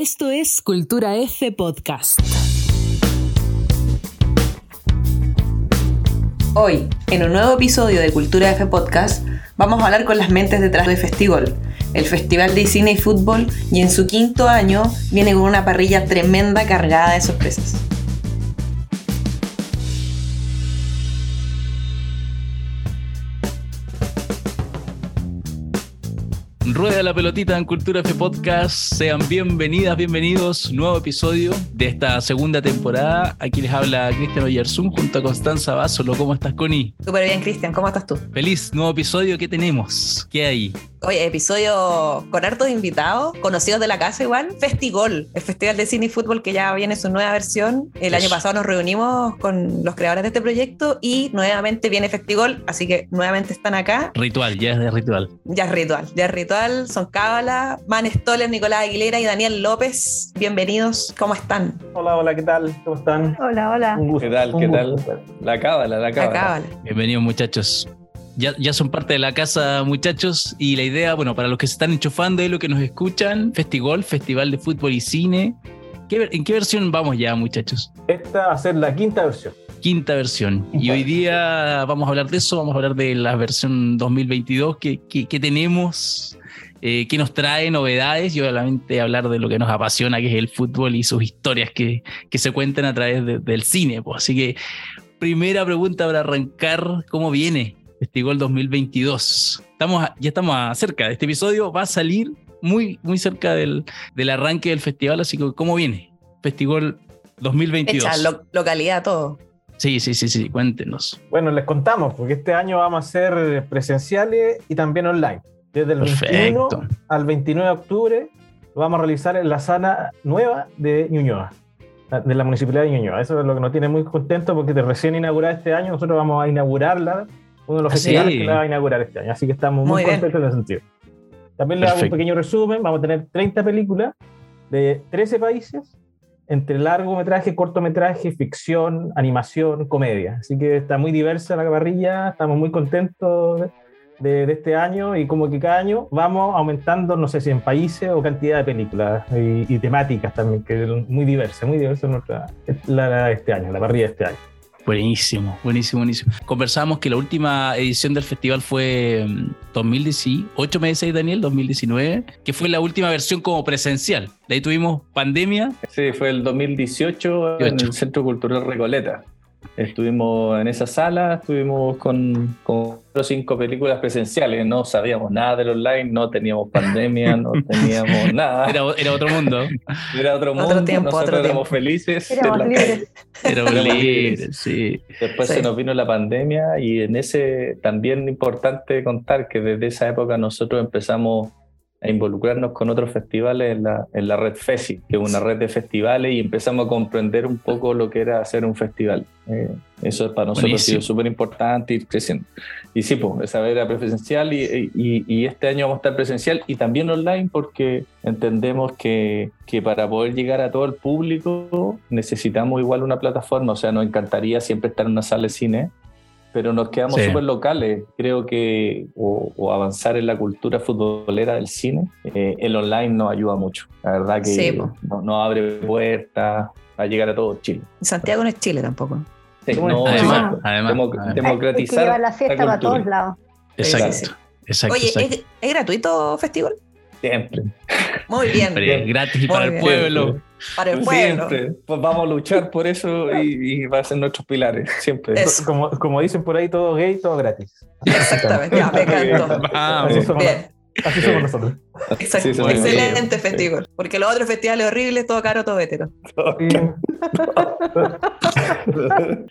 Esto es Cultura F Podcast. Hoy, en un nuevo episodio de Cultura F Podcast, vamos a hablar con las mentes detrás del festival, el Festival de Cine y Fútbol, y en su quinto año viene con una parrilla tremenda cargada de sorpresas. Rueda la pelotita en Cultura F Podcast. Sean bienvenidas, bienvenidos. Nuevo episodio de esta segunda temporada. Aquí les habla Cristian Oyarzún junto a Constanza Basolo. ¿Cómo estás, Connie? Súper bien, Cristian. ¿Cómo estás tú? Feliz nuevo episodio. ¿Qué tenemos? ¿Qué hay? Oye, episodio con hartos invitados, conocidos de la casa igual. Festigol, el Festival de Cine y Fútbol que ya viene su nueva versión. El año pasado nos reunimos con los creadores de este proyecto y nuevamente viene Festigol, así que nuevamente están acá. Ritual, ya es de ritual. Ya es ritual, ya es ritual. Son Cábala, Man Stoller, Nicolás Aguilera y Daniel López. Bienvenidos, ¿cómo están? Hola, hola, ¿qué tal? ¿Cómo están? Hola, hola. Un gusto. ¿Qué tal? un ¿Qué gusto. tal? La cábala, la La cábala. Cábala. Bienvenidos, muchachos. Ya, ya son parte de la casa, muchachos. Y la idea, bueno, para los que se están enchufando y los que nos escuchan, Festigol, Festival de Fútbol y Cine. ¿Qué ¿En qué versión vamos ya, muchachos? Esta va a ser la quinta versión. Quinta versión. Y hoy día vamos a hablar de eso, vamos a hablar de la versión 2022 que, que, que tenemos, eh, que nos trae novedades y obviamente hablar de lo que nos apasiona, que es el fútbol y sus historias que, que se cuentan a través de- del cine. pues. Así que, primera pregunta para arrancar, ¿cómo viene Festigol 2022? Estamos, a- ya estamos cerca de este episodio, va a salir muy, muy cerca del, del arranque del festival, así que ¿cómo viene? Festigol 2022. Hecha, lo- localidad, todo. Sí, sí, sí, sí, cuéntenos. Bueno, les contamos, porque este año vamos a ser presenciales y también online. Desde el Perfecto. 21 al 29 de octubre lo vamos a realizar en la sala nueva de Ñuñoa, de la Municipalidad de Ñuñoa. Eso es lo que nos tiene muy contentos porque de recién inaugurada este año, nosotros vamos a inaugurarla, uno de los festivales que la va a inaugurar este año. Así que estamos muy, Muy contentos en ese sentido. También le hago un pequeño resumen. Vamos a tener 30 películas de 13 países entre largometraje, cortometraje, ficción, animación, comedia. Así que está muy diversa la parrilla, estamos muy contentos de, de este año y como que cada año vamos aumentando, no sé si en países o cantidad de películas y, y temáticas también, que es muy diversa, muy diversa nuestra, la, la este año, la parrilla de este año. Buenísimo, buenísimo, buenísimo. Conversábamos que la última edición del festival fue mm, 2018, me decís Daniel, 2019, que fue la última versión como presencial. De ahí tuvimos pandemia. Sí, fue el 2018 en 18. el Centro Cultural Recoleta. Estuvimos en esa sala, estuvimos con, con cuatro o cinco películas presenciales. No sabíamos nada del online, no teníamos pandemia, no teníamos nada. Era, era otro mundo. Era otro Otro mundo, tiempo, nosotros otro éramos tiempo. felices. Éramos en la libres. Éramos libre, libres. sí. Después Sí. se nos vino la pandemia y en ese también importante contar que desde esa época nosotros empezamos a involucrarnos con otros festivales en la, en la red FESI, que es una red de festivales, y empezamos a comprender un poco lo que era hacer un festival. Eh, eso es para nosotros ha Buenísimo. sido súper importante ir creciendo. Y sí, pues, esa vez era presencial y, y- y este año vamos a estar presencial y también online porque entendemos que, que para poder llegar a todo el público necesitamos igual una plataforma, o sea, nos encantaría siempre estar en una sala de cine, pero nos quedamos Sí. súper locales. Creo que o, o avanzar en la cultura futbolera del cine, eh, el online nos ayuda mucho. La verdad que Sí, nos nos abre puertas a llegar a todo Chile. Santiago no es Chile tampoco. Sí, no, Además, además, Demo- además. Hay que democratizar la fiesta para cultura. todos lados. Exacto, exacto. Oye, exacto. ¿es, es gratuito festival? Siempre. Muy bien. Siempre gratis Muy para el pueblo. Para el pueblo. Siempre. Pues vamos a luchar por eso y, y va a ser nuestros pilares. Siempre. Como, como dicen por ahí, todo gay, todo gratis. Exactamente. Ya, me encantó. Vamos. Bien. Así somos nosotros. Exacto. Sí, somos Excelente bien. festival. Porque los otros festivales horribles, todo caro, todo hetero.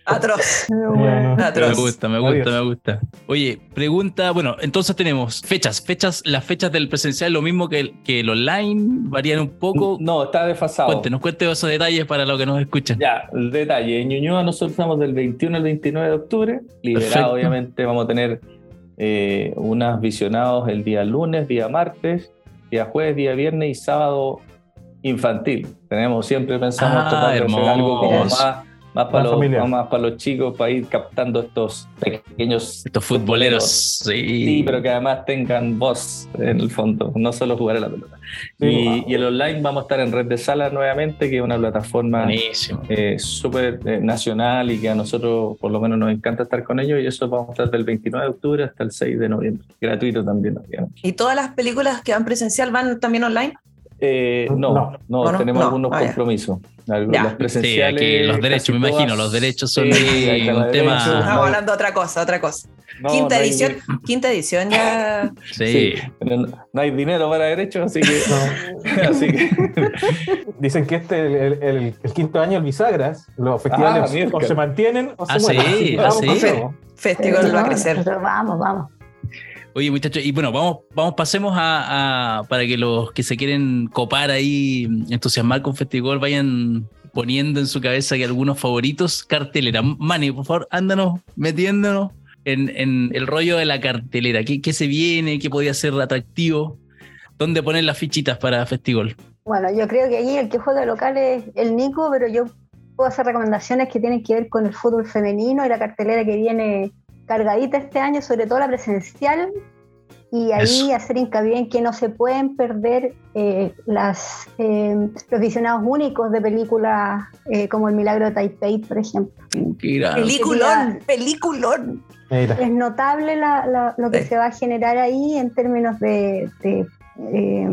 Atroz. Bueno. Me Atroz. gusta, me gusta, Adiós. me gusta. Oye, pregunta, bueno, entonces tenemos fechas, fechas, las fechas del presencial, lo mismo que el, que el online, varían un poco. No, está desfasado. Cuéntenos, cuéntenos esos detalles para los que nos escuchan. Ya, el detalle. En Ñuñoa nosotros estamos del 21 al 29 de octubre. Liberado, Perfecto. obviamente, vamos a tener eh, unas visionados el día lunes, día martes, día jueves, día viernes y sábado infantil. Tenemos siempre pensamos Ah, algo como más, Más para, los, más para los chicos, para ir captando estos pequeños. Estos futboleros, sí. Sí, pero que además tengan voz en el fondo, no solo jugar a la pelota. Sí. Y, y el online vamos a estar en Red de Sala nuevamente, que es una plataforma Buenísimo. eh, súper eh, nacional y que a nosotros por lo menos nos encanta estar con ellos y eso vamos a estar del 29 de octubre hasta el 6 de noviembre. Gratuito también, obviamente. ¿Y todas las películas que van presencial van también online? Eh, no, No. no, ¿O no? tenemos No. algunos Ah, compromisos. Las Sí, presenciales. aquí los derechos, me imagino, los derechos son Sí, ahí un tema. Estamos hablando de otra cosa, otra cosa. no, quinta no hay- edición, quinta edición ya. Sí. Sí, pero no, hay dinero para derechos, así que. así que Dicen que este el, el- el- el quinto año el bisagras, los festivales Ah, o se mantienen o se Ah, mueren. sí, ah, vamos sí. Festival va a crecer. Vamos, vamos. Oye, muchachos, y bueno, vamos, vamos, pasemos a, para que los que se quieren copar ahí, entusiasmar con Festigol, vayan poniendo en su cabeza que algunos favoritos cartelera. Mani, por favor, ándanos metiéndonos en, en el rollo de la cartelera. ¿Qué, qué se viene? ¿Qué podía ser atractivo? ¿Dónde poner las fichitas para Festigol? Bueno, yo creo que allí el que juega local es el Nico, pero yo puedo hacer recomendaciones que tienen que ver con el fútbol femenino y la cartelera que viene cargadita este año, sobre todo la presencial, y ahí Eso. hacer hincapié en que no se pueden perder eh, las, eh, los visionados únicos de películas eh, como El Milagro de Taipei, por ejemplo. Peliculón, peliculón. Mira, Es notable la- la- lo que Sí. se va a generar ahí en términos de, de, eh,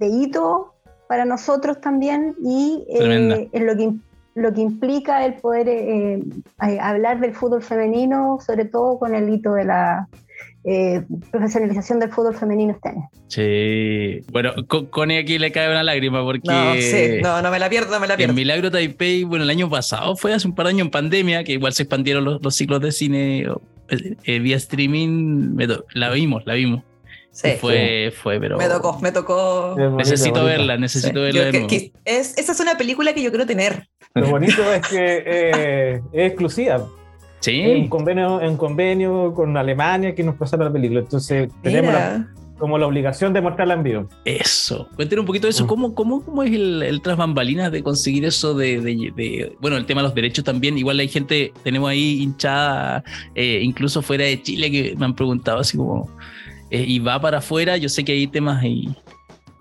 de hito para nosotros también y eh, en lo que, lo que implica el poder eh, eh, hablar del fútbol femenino, sobre todo con el hito de la eh, profesionalización del fútbol femenino este año. Sí. Bueno, con, con aquí le cae una lágrima porque. No, sí, no, no me la pierdo, no me la El pierdo. Milagro Taipei, bueno, el año pasado fue hace un par de años en pandemia, que igual se expandieron los, los ciclos de cine eh, eh, vía streaming. la vimos, la vimos. Sí, fue, fue, pero. me tocó, me tocó. bonito, Necesito bonito. verla, Sí. necesito Yo verla de que- nuevo. que- es, esa es una película que yo quiero tener. Lo bonito es que eh, es exclusiva. Es un Sí, convenio, en convenio con Alemania que nos pasaron la película. Entonces tenemos la- como la obligación de mostrarla en vivo. eso. Cuéntenos un poquito de eso. Mm. ¿Cómo, cómo, cómo es el, el tras bambalinas de conseguir eso de, de- de- Bueno, el tema de los derechos también. Igual hay gente, tenemos ahí hinchada, eh, incluso fuera de Chile, que me han preguntado así como. eh, y va para afuera. Yo sé que hay temas ahí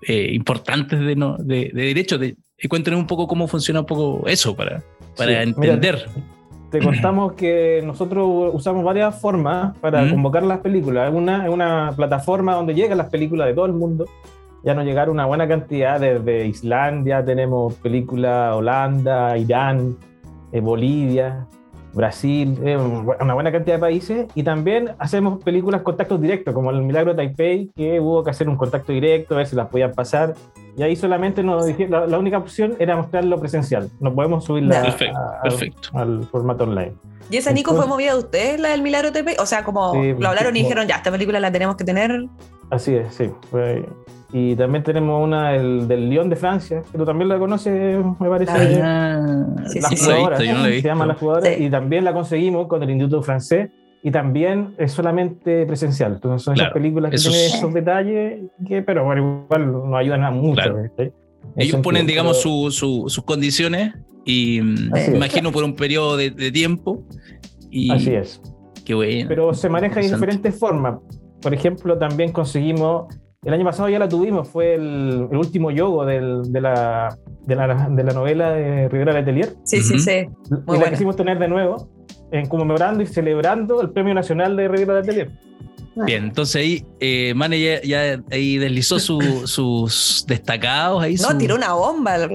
eh, importantes de, no, de, de derechos. De, eh, cuéntenos un poco cómo funciona un poco eso para, para Sí, mira, entender. Te contamos que nosotros usamos varias formas para Mm. convocar las películas. Es una, es una plataforma donde llegan las películas de todo el mundo. Ya nos llegaron una buena cantidad desde Islandia, tenemos películas Holanda, Irán, eh, Bolivia, Brasil, eh, una buena cantidad de países. Y también hacemos películas contactos directos, como El Milagro de Taipei, que hubo que hacer un contacto directo, a ver si las podían pasar. Y ahí solamente nos dijeron, la, la única opción era mostrarlo presencial. No podemos subirla Perfecto, a- a- perfecto. al formato online. ¿Y esa Nico fue movida de ustedes, la del Milagro TP? O sea, como Sí, lo hablaron y como- dijeron, ya, esta película la tenemos que tener. Así es, sí. Y también tenemos una del, del Lyon de Francia, que tú también la conoces, me parece. Ah, Sí, la sí, no la he jugadora, visto, yo no la he se llama La Jugadora, Sí. y también la conseguimos con el Instituto Francés, y también es solamente presencial. Entonces son Claro, esas películas que tienen es- esos detalles, que, pero bueno, igual nos ayudan a mucho. Ellos ponen, sentido, digamos, pero- su- su- sus condiciones y mm, Así me es. imagino por un periodo de, de tiempo. Y Así es. qué bueno. pero se maneja de diferentes formas. Por ejemplo, también conseguimos, el año pasado ya la tuvimos, fue el, el último yogo del- de, la, de, la, de la novela de Rivera Letelier, Sí, sí, sí. y la buena. quisimos tener de nuevo, en conmemorando y celebrando el Premio Nacional de Rivera Letelier. Bien, entonces ahí eh, Mane ya, ya ahí deslizó su- sus destacados. Ahí No, su- tiró una bomba. El-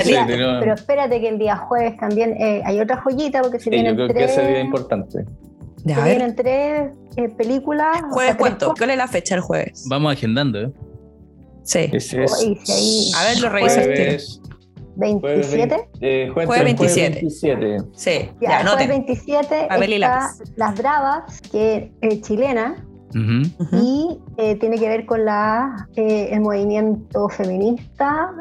sí, día- pero- espérate que el día jueves también eh, hay otra joyita porque se Sí, vienen yo creo que tres, ese día es importante. Ya, se a ver. vienen tres eh, películas. o Jueves, sea, ¿cuánto? ¿Cuál es la fecha el jueves? Vamos agendando, ¿eh? Sí. Ese es. A ver, lo reviso al tiro. Jueves, jueves 27. eh, jueves, Jueves 27. 27. Sí, Ya, ya, jueves anoten. 27 Papel y está. Las Bravas, que es chilena, Ujú. Ujú. y eh, tiene que ver con la, eh, el movimiento feminista,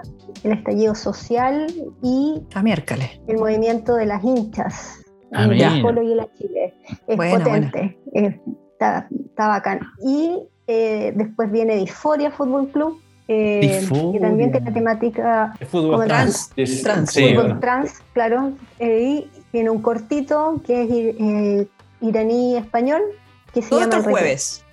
el estallido social y el movimiento de las hinchas. Ah, el mira. Colo y la Chile. Es Buena, potente, eh, está, está bacán. Y eh, después viene Disforia Fútbol Club, eh, que también tiene temática Es fútbol Como trans. Trans. Trans. sí, fútbol bueno. trans, claro, eh, y tiene un cortito que es eh, iraní-español, que se llama el El jueves.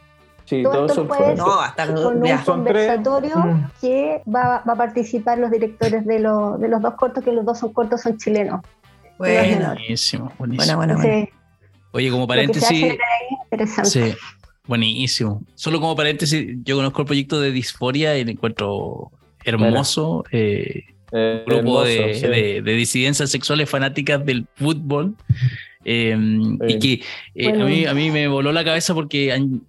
Sí, Todo todos son jueves. No, hasta con un. Son tres. conversatorio Mm. que va, va a participar los directores de, los- de los dos cortos, que los dos son cortos son chilenos. Bueno, Buenísimo, buenísimo. buena, buena, buena. Entonces, Oye, como lo que se paréntesis. Sí, buenísimo. Solo como paréntesis, yo conozco el proyecto de Disforia y lo encuentro hermoso. eh, Eh, grupo hermoso, de, sí. de- de disidencias sexuales fanáticas del fútbol. eh, Y que eh, Bueno. a, mí, a mí me voló la cabeza porque han-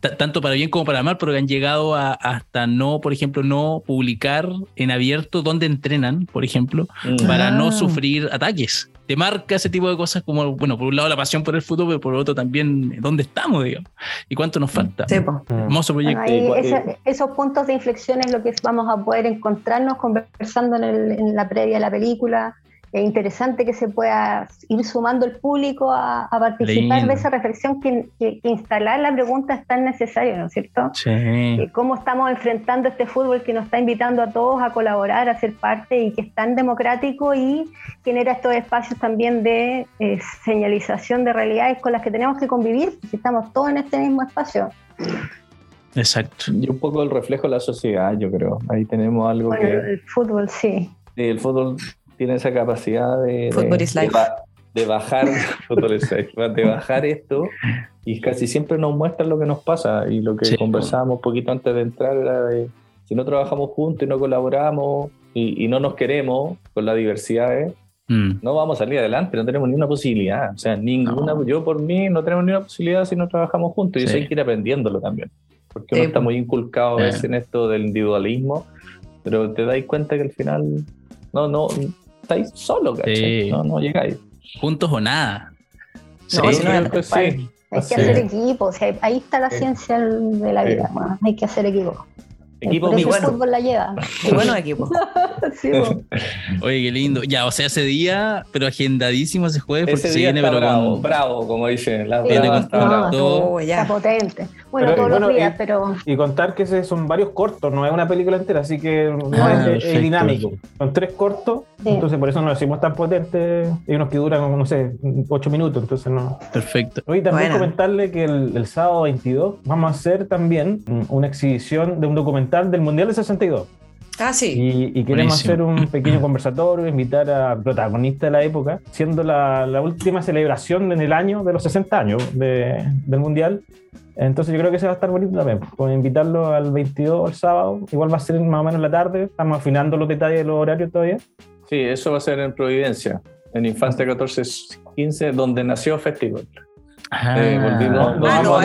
ta- tanto para bien como para mal, pero han llegado a, hasta no, por ejemplo, no publicar en abierto dónde entrenan, por ejemplo, Mm. para Ah. no sufrir ataques. Te marca ese tipo de cosas como, bueno, por un lado la pasión por el fútbol, pero por otro también dónde estamos, digamos, y cuánto nos falta. Sí. Mm. Hermoso Bueno, proyecto. ahí Igual- esa- esos puntos de inflexión es lo que vamos a poder encontrarnos conversando en, el- en la previa de la película. Es interesante que se pueda ir sumando el público a, a participar Lindo. de esa reflexión que, que- que instalar la pregunta es tan necesario, ¿no es cierto? Sí. Eh, cómo estamos enfrentando este fútbol que nos está invitando a todos a colaborar, a ser parte y que es tan democrático y genera estos espacios también de eh, señalización de realidades con las que tenemos que convivir, si estamos todos en este mismo espacio. Exacto. Y un poco el reflejo de la sociedad, yo creo. Ahí tenemos algo Bueno, que el fútbol sí. sí, el fútbol tiene esa capacidad de, Fútbol de- is de life. ba- de bajar de bajar esto y casi siempre nos muestran lo que nos pasa y lo que Sí. conversábamos un poquito antes de entrar era de si no trabajamos juntos y no colaboramos y, y no nos queremos con las diversidades, Mm. no vamos a salir adelante, no tenemos ni una posibilidad. O sea, ninguna, No. yo por mí no tenemos ni una posibilidad si no trabajamos juntos. Y eso hay que ir aprendiéndolo también. Porque uno Sí. está muy inculcado a Eh. veces en esto del individualismo, pero te dais cuenta que al final no, no, estáis solo, ¿cachai? Sí. No, no llegáis. Juntos o nada. Sí. No, no. Hay que hacer equipo, o sea, ahí está la Sí. ciencia de la Sí. vida, bueno, hay que hacer equipo. Equipo el fútbol la lleva. Qué bueno equipo. Sí. Oye, qué lindo. Ya, o sea, ese día, pero agendadísimo ese jueves, porque Ese se día viene, pero bravo, con. bravo, como dicen. La Sí, brava no, brava. todo. Oh, ya. Está potente. Bueno, Pero, todos bueno, los días, y- pero Y contar que ese son varios cortos, no es una película entera, así que no Ah, es, es perfecto. dinámico. Son tres cortos, Sí. entonces por eso no lo decimos tan potente. Hay unos que duran, como, no sé, ocho minutos, entonces no. Perfecto. Hoy también Buena. comentarle que el, el sábado 22 vamos a hacer también una exhibición de un documental del Mundial de 62. Ah, sí. Y, y queremos Buenísimo. hacer un pequeño conversatorio, invitar a protagonistas de la época, siendo la, la última celebración en el año de los 60 años de- del Mundial. Entonces yo creo que se va a estar bonito también. Pues invitarlo al 22, el sábado, igual va a ser más o menos en la tarde, estamos afinando los detalles de los horarios todavía. Sí, eso va a ser en Providencia, en Infancia 1415, donde nació Festival. Ah, Eh, volvimos- no, ah, vamos no, a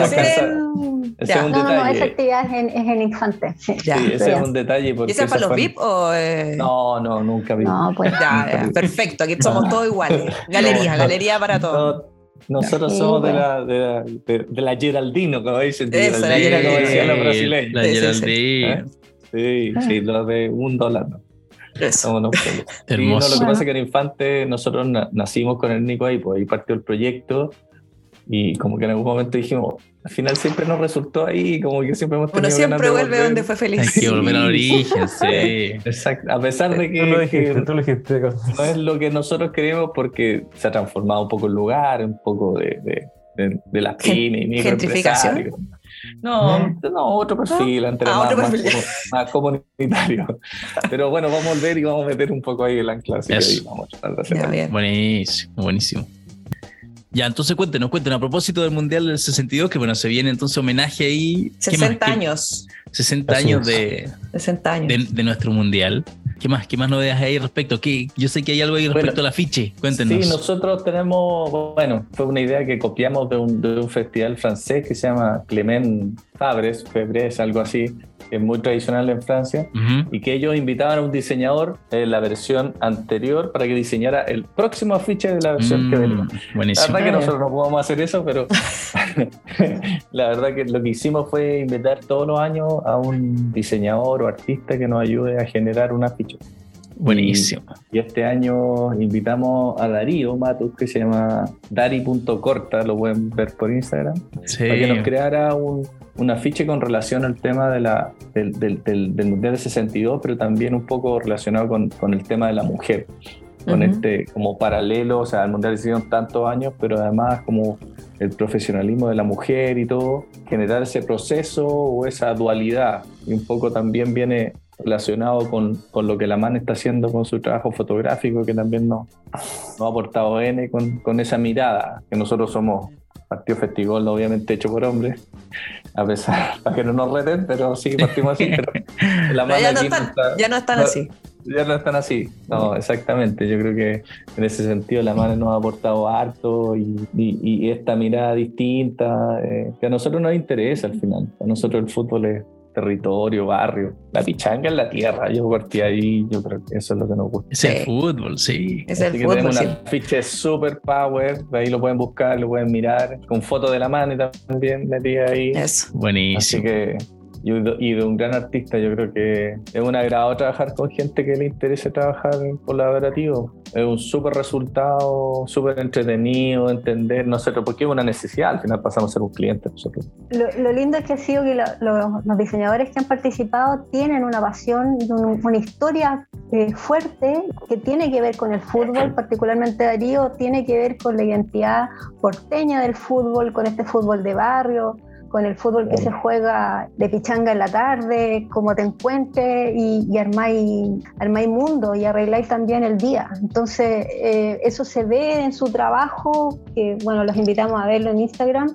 Ese Ya. es un no, no, no, detalle. esa actividad es en, es en infante. Sí. Ya. Sí, ese ya. es un detalle. ¿Y esa es para los VIP o.? eh? No, no, nunca vi. No, pues. Ya, ya, perfecto, aquí somos todos iguales. Galería, No. galería para todos. No, nosotros Sí, somos de bueno. la, de, la, de, de la Geraldino, como dicen. de Eso, la Geraldino, como Geraldino. decían los brasileños. La Sí, sí, sí. Geraldine. ¿Eh? Sí, sí, los de un dólar. No. Eso. Sí, no, Hermoso. lo que pasa es que en Infante nosotros na- nacimos con el Nico ahí, pues ahí partió el proyecto y como que en algún momento dijimos, al final siempre nos resultó ahí, como que siempre hemos Uno tenido siempre ganas de vuelve volver. donde fue Hay feliz. que volver al origen, sí. Exacto, a pesar de que, tú lo dijiste, que tú lo dijiste. no es lo que nosotros queremos porque se ha transformado un poco el lugar, un poco de, de, de, de las pymes y gentrificación. microempresarios. No, no, otro perfil, antes era Ah, más, otro más perfil. como- más comunitario. Pero bueno, vamos a volver y vamos a meter un poco ahí el ancla, así que ahí vamos a tratar de hacer Ya, algo. bien. Buenísimo, buenísimo. Ya, entonces cuéntenos, cuéntenos, a propósito del Mundial del 62, que bueno, se viene entonces homenaje ahí. ¿Qué más? 60 ¿Qué- años. 60 Así años de, 60 años. de, de nuestro Mundial. ¿Qué más? ¿Qué más novedades hay respecto? ¿Qué, yo sé que hay algo ahí respecto Bueno, al afiche. Cuéntenos. Sí, nosotros tenemos, bueno, fue una idea que copiamos de un, de un festival francés que se llama Clement Fabres, Febres, algo así, es muy tradicional en Francia, y que ellos invitaban a un diseñador en la versión anterior para que diseñara el próximo afiche de la versión que Mm, venía. La buenísimo. verdad que nosotros no podemos hacer eso, pero la verdad que lo que hicimos fue invitar todos los años a un diseñador o artista que nos ayude a generar un afiche. Buenísimo. Y este año invitamos a Darío Matus, que se llama dari.corta, lo pueden ver por Instagram, Sí. para que nos creara un, un afiche con relación al tema de la, del, del- del- del Mundial de 62, pero también un poco relacionado con, con el tema de la mujer. Con Ujú. este como paralelo, o sea, el Mundial hicieron tantos años, pero además como el profesionalismo de la mujer y todo, generar ese proceso o esa dualidad. Y un poco también viene relacionado con, con lo que la MAN está haciendo con su trabajo fotográfico, que también nos, nos ha aportado N con, con esa mirada, que nosotros somos partido Festigol, obviamente hecho por hombres, a pesar, para que no nos reten, pero sí, partimos así, pero la Pero MAN ya no no están, está- ya no están no- así. ya no están así. No, exactamente. Yo creo que en ese sentido la mano nos ha aportado harto y, y- y esta mirada distinta eh, que a nosotros nos interesa al final. A nosotros el fútbol es territorio, barrio. La pichanga es la tierra. Yo partí ahí, yo creo que eso es lo que nos gusta. Es el Sí. fútbol, sí. Es Así el que fútbol, tenemos sí. un afiche super power, ahí lo pueden buscar, lo pueden mirar, con fotos de la mano y también metí ahí. Eso. Así Buenísimo. que, y de, un gran artista, yo creo que es un agrado trabajar con gente que le interese trabajar colaborativo. Es un súper resultado, súper entretenido, entender, no sé, porque es una necesidad, al final pasamos a ser un cliente nosotros. Lo, lo lindo es que ha sido que lo- lo- los diseñadores que han participado tienen una pasión, un- una historia eh, fuerte que tiene que ver con el fútbol, particularmente Darío, tiene que ver con la identidad porteña del fútbol, con este fútbol de barrio, con el fútbol que se juega de pichanga en la tarde, como te encuentres y, y armáis, armáis mundo y arregláis también el día. Entonces, eh, eso se ve en su trabajo, que bueno, los invitamos a verlo en Instagram.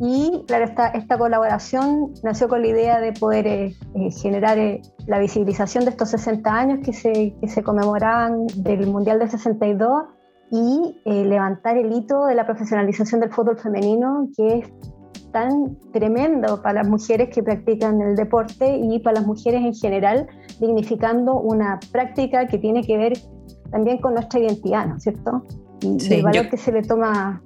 Y claro, esta, esta colaboración nació con la idea de poder eh, eh, generar eh, la visibilización de estos 60 años que se, que se conmemoraban del Mundial del 62 y eh, levantar el hito de la profesionalización del fútbol femenino, que es tan tremendo para las mujeres que practican el deporte y para las mujeres en general, dignificando una práctica que tiene que ver también con nuestra identidad, ¿no es cierto? Y, Sí, el valor yo- que se le toma,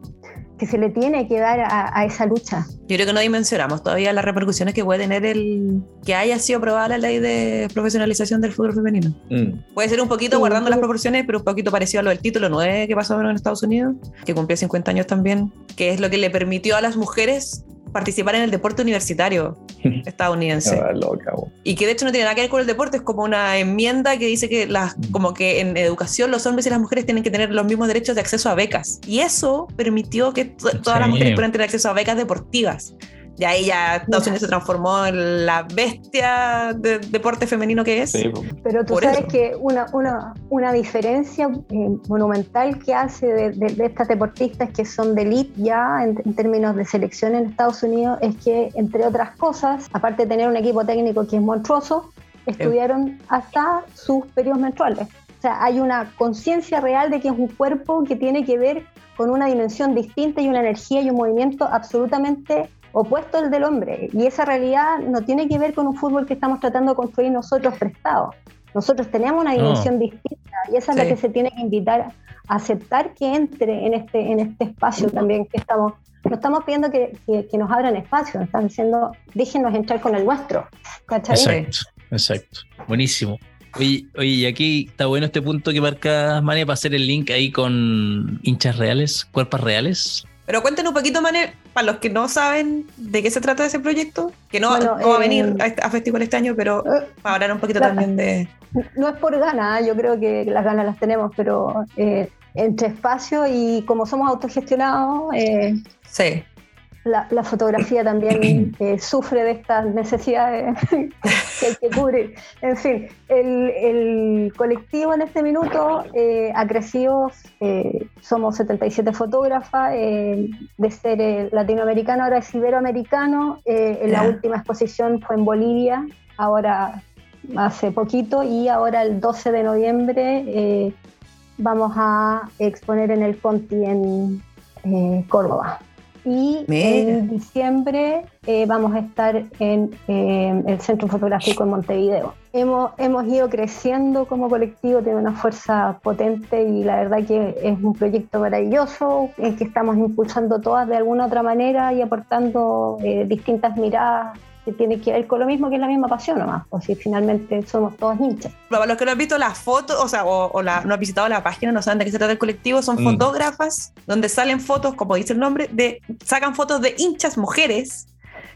que se le tiene que dar a, a esa lucha. Yo creo que no dimensionamos todavía las repercusiones que puede tener el que haya sido aprobada la ley de profesionalización del fútbol femenino. Mm. Puede ser un poquito Sí, guardando las sí. proporciones, pero un poquito parecido a lo del título 9 que pasó en Estados Unidos, que cumplió 50 años también, que es lo que le permitió a las mujeres participar en el deporte universitario estadounidense. Loca. Y que de hecho no tiene nada que ver con el deporte, es como una enmienda que dice que las, como que en educación los hombres y las mujeres tienen que tener los mismos derechos de acceso a becas. Y eso permitió que to- todas las mujeres pudieran tener acceso a becas deportivas. Y ahí ya Estados Unidos se transformó en la bestia de deporte femenino que es. Sí. Pero tú sabes eso. que una, una, una diferencia eh, monumental que hace de, de- de estas deportistas que son de elite ya en, en términos de selección en Estados Unidos es que, entre otras cosas, aparte de tener un equipo técnico que es monstruoso, estudiaron hasta sus periodos menstruales. O sea, hay una conciencia real de que es un cuerpo que tiene que ver con una dimensión distinta y una energía y un movimiento absolutamente opuesto al del hombre. Y esa realidad no tiene que ver con un fútbol que estamos tratando de construir nosotros prestados. Nosotros tenemos una No. dimensión distinta y esa es la que se tiene que invitar a aceptar que entre en este, en este espacio también que estamos. No estamos pidiendo que, que- que nos abran espacio, nos están diciendo déjenos entrar con el nuestro. ¿Cachai? Exacto, exacto. Buenísimo. Oye, oye, y aquí está bueno este punto que marcas, Mane, para hacer el link ahí con hinchas reales, cuerpos reales. Pero cuéntenos un poquito, Mane, para los que no saben de qué se trata ese proyecto, que no, Bueno, no va a eh, venir a, este- a festival este año, pero Eh, para hablar un poquito la- también de... No es por ganas, yo creo que las ganas las tenemos, pero eh, entre espacio y como somos autogestionados, eh, Sí, la, la fotografía también eh, sufre de estas necesidades que hay que cubrir. En fin, el, el colectivo en este minuto eh, ha crecido, eh, somos 77 fotógrafas, eh, de ser latinoamericano ahora es iberoamericano, en la última exposición fue en Bolivia, ahora hace poquito, y ahora el 12 de noviembre vamos a exponer en el Conti en eh, Córdoba. Y Mira. en diciembre eh, vamos a estar en eh, el Centro Fotográfico en Montevideo. Hemos, hemos ido creciendo como colectivo, tiene una fuerza potente y la verdad que es un proyecto maravilloso en que estamos impulsando todas de alguna otra manera y aportando eh, distintas miradas que tiene que ver con lo mismo que es la misma pasión nomás, o si finalmente somos todos hinchas. Para los que no han visto las fotos, o sea, o, o la- no han visitado la página, no saben de qué se trata el colectivo, son Mm. fotógrafas donde salen fotos, como dice el nombre, de sacan fotos de hinchas mujeres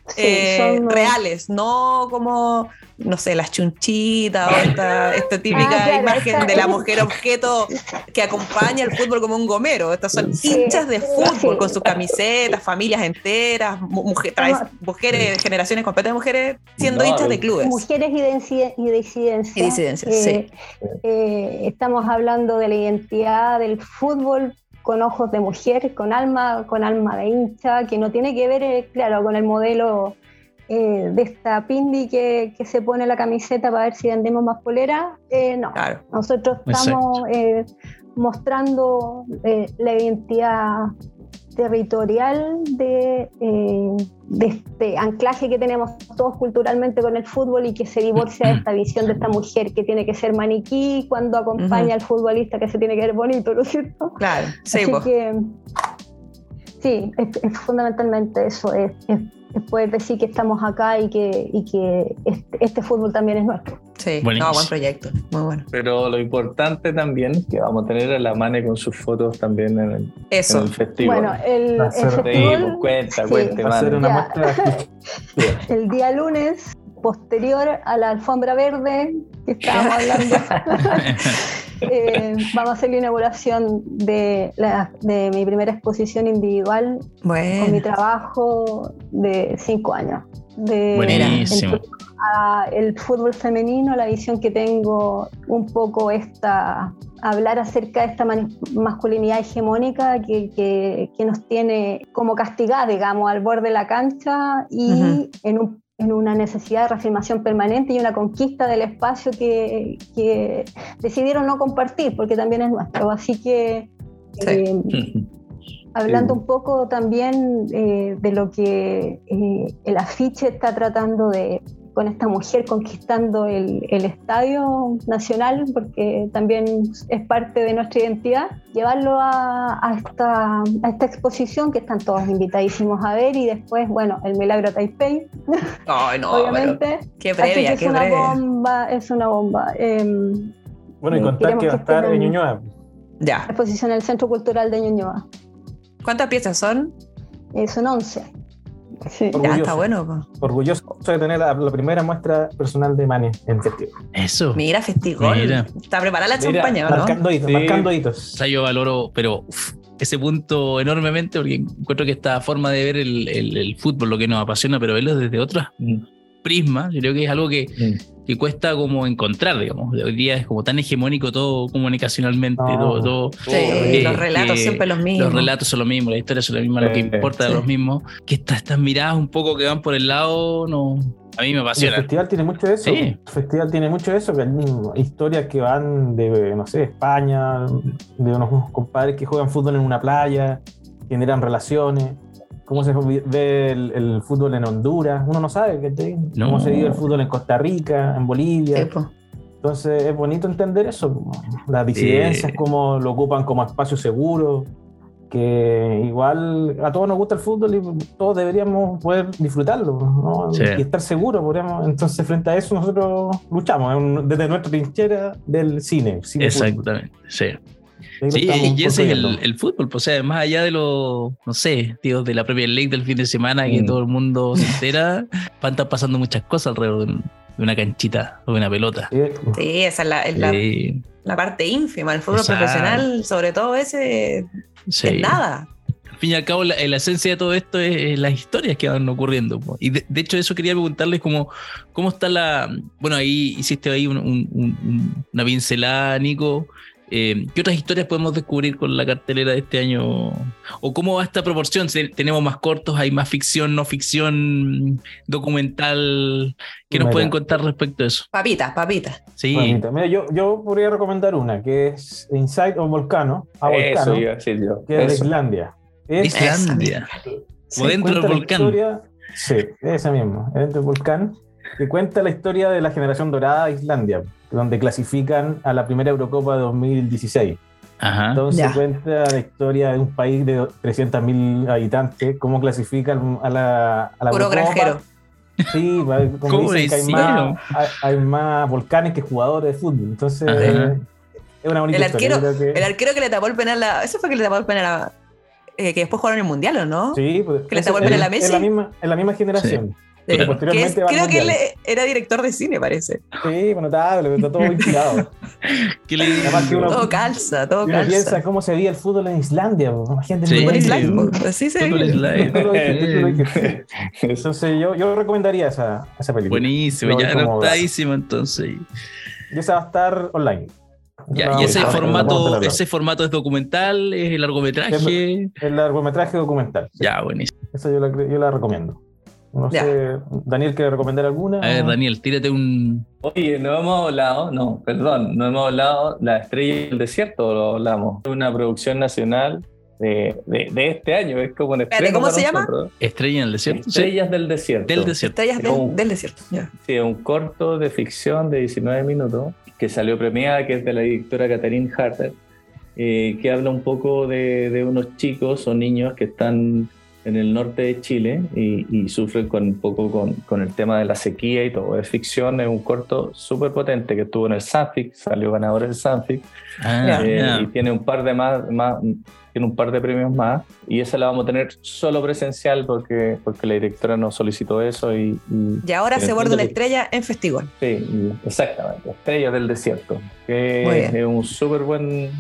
Sí, eh, son- reales, no como, no sé, las chunchitas o esta, esta típica Ah, claro, imagen esta- de la mujer objeto que acompaña el fútbol como un gomero. Estas son Sí, hinchas de fútbol sí. con sus camisetas, familias enteras, mu- mujer- traes- mujeres, generaciones completas de mujeres siendo No, hinchas de clubes. Mujeres y, y disidencia. Y disidencias, Eh, eh, estamos hablando de la identidad del fútbol con ojos de mujer, con alma, con alma de hincha, que no tiene que ver, eh, claro, con el modelo eh, de esta pindi que, que se pone la camiseta para ver si vendemos más polera. Eh, no, Claro. nosotros estamos eh, mostrando la identidad territorial de, eh, de este anclaje que tenemos todos culturalmente con el fútbol y que se divorcia de esta visión de esta mujer que tiene que ser maniquí cuando acompaña al futbolista que se tiene que ver bonito, ¿no es cierto? Claro, sí, Así po. que sí, es, es fundamentalmente eso, es, es- es poder decir que estamos acá y que, y que este, este fútbol también es nuestro. Sí, no, buen proyecto, muy bueno. Pero lo importante también es que vamos a tener a la Mane con sus fotos también en el, en Eso. el festival. Bueno, el, el Sí, festival, pues, cuenta, sí. cuente, Va a ser Mane. una muestra. el día lunes, posterior a la alfombra verde que estábamos hablando, eh, vamos a hacer la inauguración de, la- de mi primera exposición individual con mi Bueno, trabajo de cinco años. De, Buenísimo. el, a el fútbol femenino, la visión que tengo un poco esta hablar acerca de esta masculinidad hegemónica que, que- que nos tiene como castigadas, digamos, al borde de la cancha y en, un- en una necesidad de reafirmación permanente y una conquista del espacio que, que decidieron no compartir, porque también es nuestro. Así que Sí. eh, Hablando Sí. un poco también eh, de lo que eh, el afiche está tratando de, con esta mujer conquistando el, el estadio nacional, porque también es parte de nuestra identidad, llevarlo a, a esta, a esta exposición que están todos invitadísimos a ver y después, bueno, el Milagro Taipei, Ay, no, pero obviamente. qué Así que previa, es qué una previa. bomba, es una bomba. Em, Bueno, y Mm. contar que va a estar en- Ñuñoa. Ya. exposición en el Centro Cultural de Ñuñoa. ¿Cuántas piezas son? Eh, son 11. Sí. Ya, está bueno. po. Orgulloso de tener la, la primera muestra personal de Mane en el festival. Eso. Mira, festigol. Mira. Está preparada la Mira, champaña, ¿o ¿no? Marcando hitos, Sí. marcando O hitos. sea, yo valoro, pero uf, ese punto enormemente porque encuentro que esta forma de ver el, el- el fútbol, lo que nos apasiona, pero verlo desde otros Mm, prismas, yo creo que es algo que, mm. Que cuesta como encontrar, digamos. Hoy día es como tan hegemónico todo comunicacionalmente, No. todo, todo. Sí, Eh, los relatos que siempre los mismos. Los relatos son lo mismo, la historia son lo mismo, lo que importa sí. de los mismos. Que estas, estas miradas un poco que van por el lado, no, a mí me Y el apasiona. festival tiene mucho de eso. Sí. El festival tiene mucho de eso, que mm, historias que van de, no sé, España, de unos compadres que juegan fútbol en una playa, generan relaciones. Cómo se ve el, el fútbol en Honduras, uno no sabe ¿cachai? No. cómo se vive el fútbol en Costa Rica, en Bolivia. Entonces es bonito entender eso, las disidencias, Eh. cómo lo ocupan como espacio seguro, que igual a todos nos gusta el fútbol y todos deberíamos poder disfrutarlo ¿no? Sí. y estar seguros. podríamos- Entonces frente a eso nosotros luchamos desde nuestra trinchera del cine. cine fútbol. Exactamente, sí. Sí, y ese es el, el fútbol, pues, o sea, más allá de lo, no sé, tío, de la Premier League del fin de semana, que Mm. todo el mundo se entera, van a estar pasando muchas cosas alrededor de, un- de una canchita o de una pelota. Sí, esa es la, es la, Sí, la parte ínfima. El fútbol Exacto. profesional, sobre todo ese, sí. es nada. Al fin y al cabo, la, la esencia de todo esto es, es las historias que van ocurriendo. po. Y de, de hecho, eso quería preguntarles como, cómo está la... Bueno, ahí hiciste ahí un- un- un- una pincelada, Nico. Eh, ¿Qué otras historias podemos descubrir con la cartelera de este año? ¿O cómo va esta proporción? Si ¿Tenemos más cortos? ¿Hay más ficción, no ficción, documental? ¿Qué nos Mira. pueden contar respecto a eso? Papitas, papitas. Sí, bonita. Mira, yo, yo podría recomendar una que es Inside of Volcano, a Eso Volcano, a decir yo. que es de Eso. Islandia. Es- Islandia. Sí, O dentro del volcán. historia- sí, esa misma, dentro del volcán, que cuenta la historia de la generación dorada de Islandia, donde clasifican a la primera Eurocopa de 2016. Ajá. Entonces Ya. cuenta la historia de un país de 300.000 habitantes, cómo clasifican a la, a la Puro Eurocopa. granjero. Sí, como ¿Cómo dicen que hay más, hay, hay más volcanes que jugadores de fútbol. Entonces, Ajá. es una bonita El historia. arquero, que- el arquero que le tapó el penal a. Eso fue que le tapó el penal a. eh, que después jugaron en el mundial, ¿o no? Sí, pues, que le tapó el penal a es- Messi. Es la misma, es la misma generación. Eh, Pero posteriormente que es- creo que él mundial. era director de cine, parece. Sí, notable, pero está todo inspirado. ¿Qué que uno- Todo calza, todo uno piensa calza. cómo se veía el fútbol en Islandia. pues, Imagínate. Sí. en Por Isla- Island, po. así se Fútbol. Entonces yo, yo recomendaría esa, esa película. Buenísimo, ya anotadísimo entonces. Y esa va a estar online. Ya, Esa y ese estar- formato, ese formato es documental, es largometraje. El largometraje documental. sí. Ya, buenísimo. Esa yo la, yo la recomiendo. No Ya. sé, Daniel, ¿quiere recomendar alguna? A ver, Daniel, tírate un. Oye, no hemos hablado, no, perdón, no hemos hablado La Estrella del Desierto, lo hablamos. Una producción nacional de, de, de este año, es como un estreno ¿cómo se llama? nosotros. Estrella en el desierto. Sí, Estrellas del Desierto. del desierto. Estrellas del, del desierto. ya. Sí, un corto de ficción de 19 minutos que salió premiada, que es de la directora Catherine Harter, eh, que habla un poco de, de unos chicos o niños que están en el norte de Chile y, y sufren con un poco con, con el tema de la sequía y todo. Es ficción, es un corto súper potente que estuvo en el Sanfic, salió ganador del Sanfic Ah, eh, y tiene un par de más, más tiene un par de premios más y esa la vamos a tener solo presencial porque porque la directora nos solicitó eso y, y- Y ahora se borda una estrella en Festigón. sí exactamente Estrellas del Desierto que es un súper buen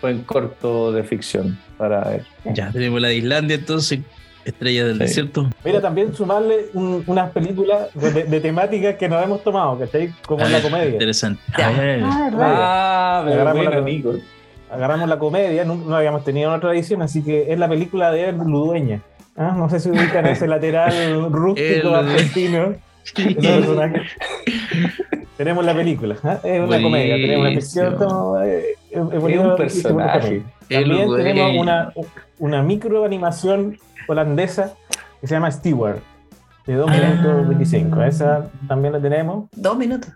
buen corto de ficción para ver Ya tenemos la de Islandia entonces, Estrella del Sí. Desierto. Mira, también sumarle un- unas películas de, de temáticas que nos hemos tomado, ¿cachai? Como A en la ver, comedia. Interesante. A ver. Ah, verdad. ah pero Agarramos bueno la- Nico Agarramos la comedia, no, no habíamos tenido otra edición, así que es la película de Ludueña. Ah, No sé si ubican ese lateral rústico El- argentino. tenemos la película, ¿ah? es una comedia, tenemos una ficción, no, eh, es, es es bonito, un personaje El También güey. tenemos una, una microanimación holandesa que se llama Steward, de 2 Ah. minutos 25. Esa también la tenemos, Dos minutos.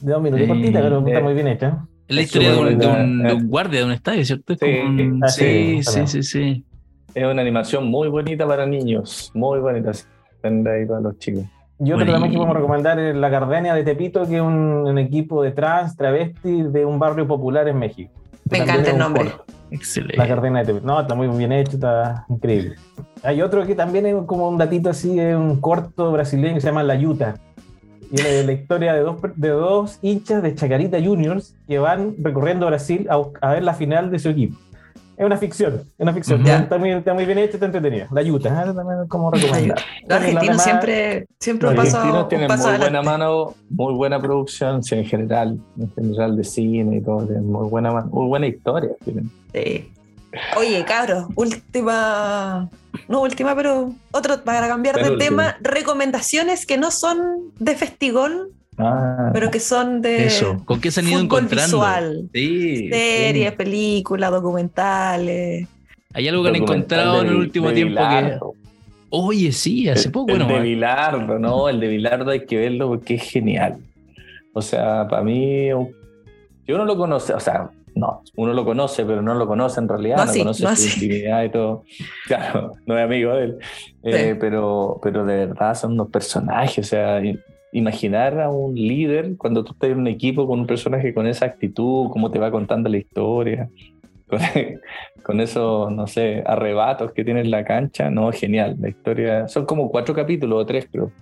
de 2 minutos, Sí. cortita, pero está Eh. muy bien hecha. Es la historia de un, de, un, buena. de un guardia de un estadio, ¿cierto? Es Sí. como un- Ah, sí, sí, sí, es una animación muy bonita para niños muy bonita Depende ahí para los chicos Y Bueno, también y- que podemos recomendar es La Gardenia de Tepito, que es un, un equipo de trans, travesti de un barrio popular en México. Me encanta el nombre. Excelente. La Gardenia de Tepito. No, está muy bien hecho, está increíble. Hay otro que también es como un datito así, es un corto brasileño que se llama La Yuta. Y es la, la historia de dos, per- de dos hinchas de Chacarita Juniors que van recorriendo Brasil a ver la final de su equipo. Es una ficción, es una ficción. Está, muy, está muy bien hecha, está entretenida. La Yuta, ¿eh? también es como recomendar. Los argentinos siempre, siempre Los argentinos tienen muy adelante. buena mano, muy buena producción, sí, en general, en general de cine y todo, tienen muy buena, muy buena historia. tienen. Sí. Oye, cabros, última. No última, pero otro para cambiar de tema. Recomendaciones que no son de festigón, Ah, pero que son de Eso. ¿Con qué se han ido encontrando? visual. Sí. Series, películas, documentales. Hay algo que han encontrado en de- el último tiempo que. Oye, sí, hace El- poco, el bueno. de Bilardo, no, el de Bilardo hay que verlo porque es genial. O sea, para mí, yo no lo conoce, o sea, no, uno lo conoce, pero no lo conoce en realidad, No no, así, conoce no su así. intimidad y todo. Claro, no es amigo de él. Eh, Sí. pero, pero de verdad son unos personajes, o sea, imaginar a un líder cuando tú estás en un equipo con un personaje con esa actitud, cómo te va contando la historia, con, con esos, no sé, arrebatos que tiene en la cancha, no, genial, la historia, son como cuatro capítulos o tres, pero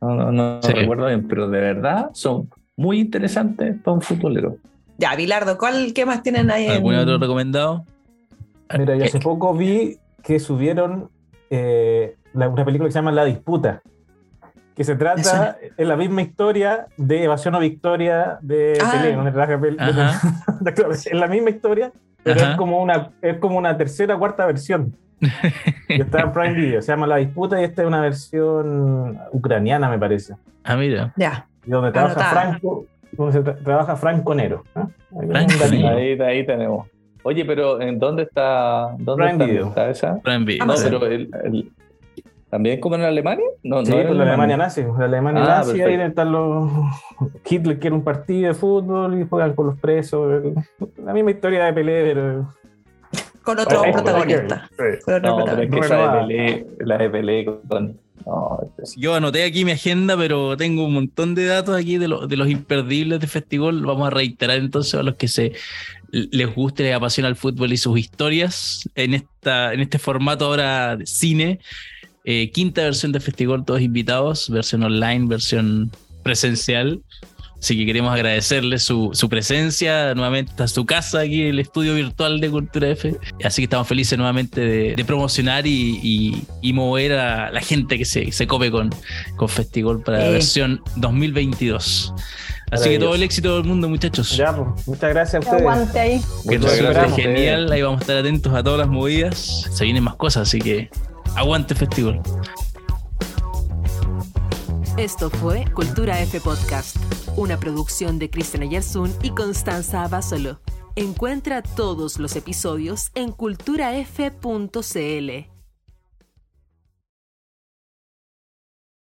no, no, no Sí. recuerdo bien, pero de verdad son muy interesantes para un futbolero. Ya, Bilardo, ¿cuál, ¿qué más tienen ahí? en- ¿Algún otro recomendado? Mira, yo Eh, hace poco vi que subieron eh, una película que se llama La Disputa, que se trata, es la misma historia de Evasión o Victoria de Ah. Pelé, claro, es la misma historia, pero Ajá. es como, una, es como una tercera cuarta versión. Y está en Prime Video, se llama La Disputa y esta es una versión ucraniana, me parece, Ah, mira. Ya. y donde trabaja Anotada. Franco, donde se tra- trabaja Franco Nero. ¿ah? Ahí. Ahí, ahí tenemos. Oye, pero ¿en dónde está, dónde Prime está, Video. está esa? Prime Video. No, pero el, el- ¿también como en Alemania? No, Sí, no pues la en Alemania nazi, la Alemania Ah, nazi, ahí están los... Hitler quiere un partido de fútbol y juegan con los presos. La misma historia de Pelé, pero... Con otro protagonista. Sí. Con otro No, pero es que esa de Pelé, la de Pelé con, No, es- Yo anoté aquí mi agenda, pero tengo un montón de datos aquí de, lo- de los imperdibles de festival. Vamos a reiterar entonces a los que se les guste, les apasiona el fútbol y sus historias en, esta, en este formato ahora de cine. Eh, quinta versión de festival, todos invitados, versión online, versión presencial. Así que queremos agradecerles su, su presencia nuevamente a su casa aquí el estudio virtual de Cultura F. Así que estamos felices nuevamente de, de promocionar y, y- y mover a la gente que se, se cope con, con Festigol para la Eh. versión 2022. Así que todo el éxito del mundo, muchachos. Ya, pues, muchas gracias a ustedes. Aguante ahí. Que Muchas nos genial. Ahí vamos a estar atentos a todas las movidas. Se vienen más cosas, así que aguante Festival. Esto fue Cultura F Podcast, una producción de Cristian Ayersun y Constanza Abasolo. Encuentra todos los episodios en culturaf.cl.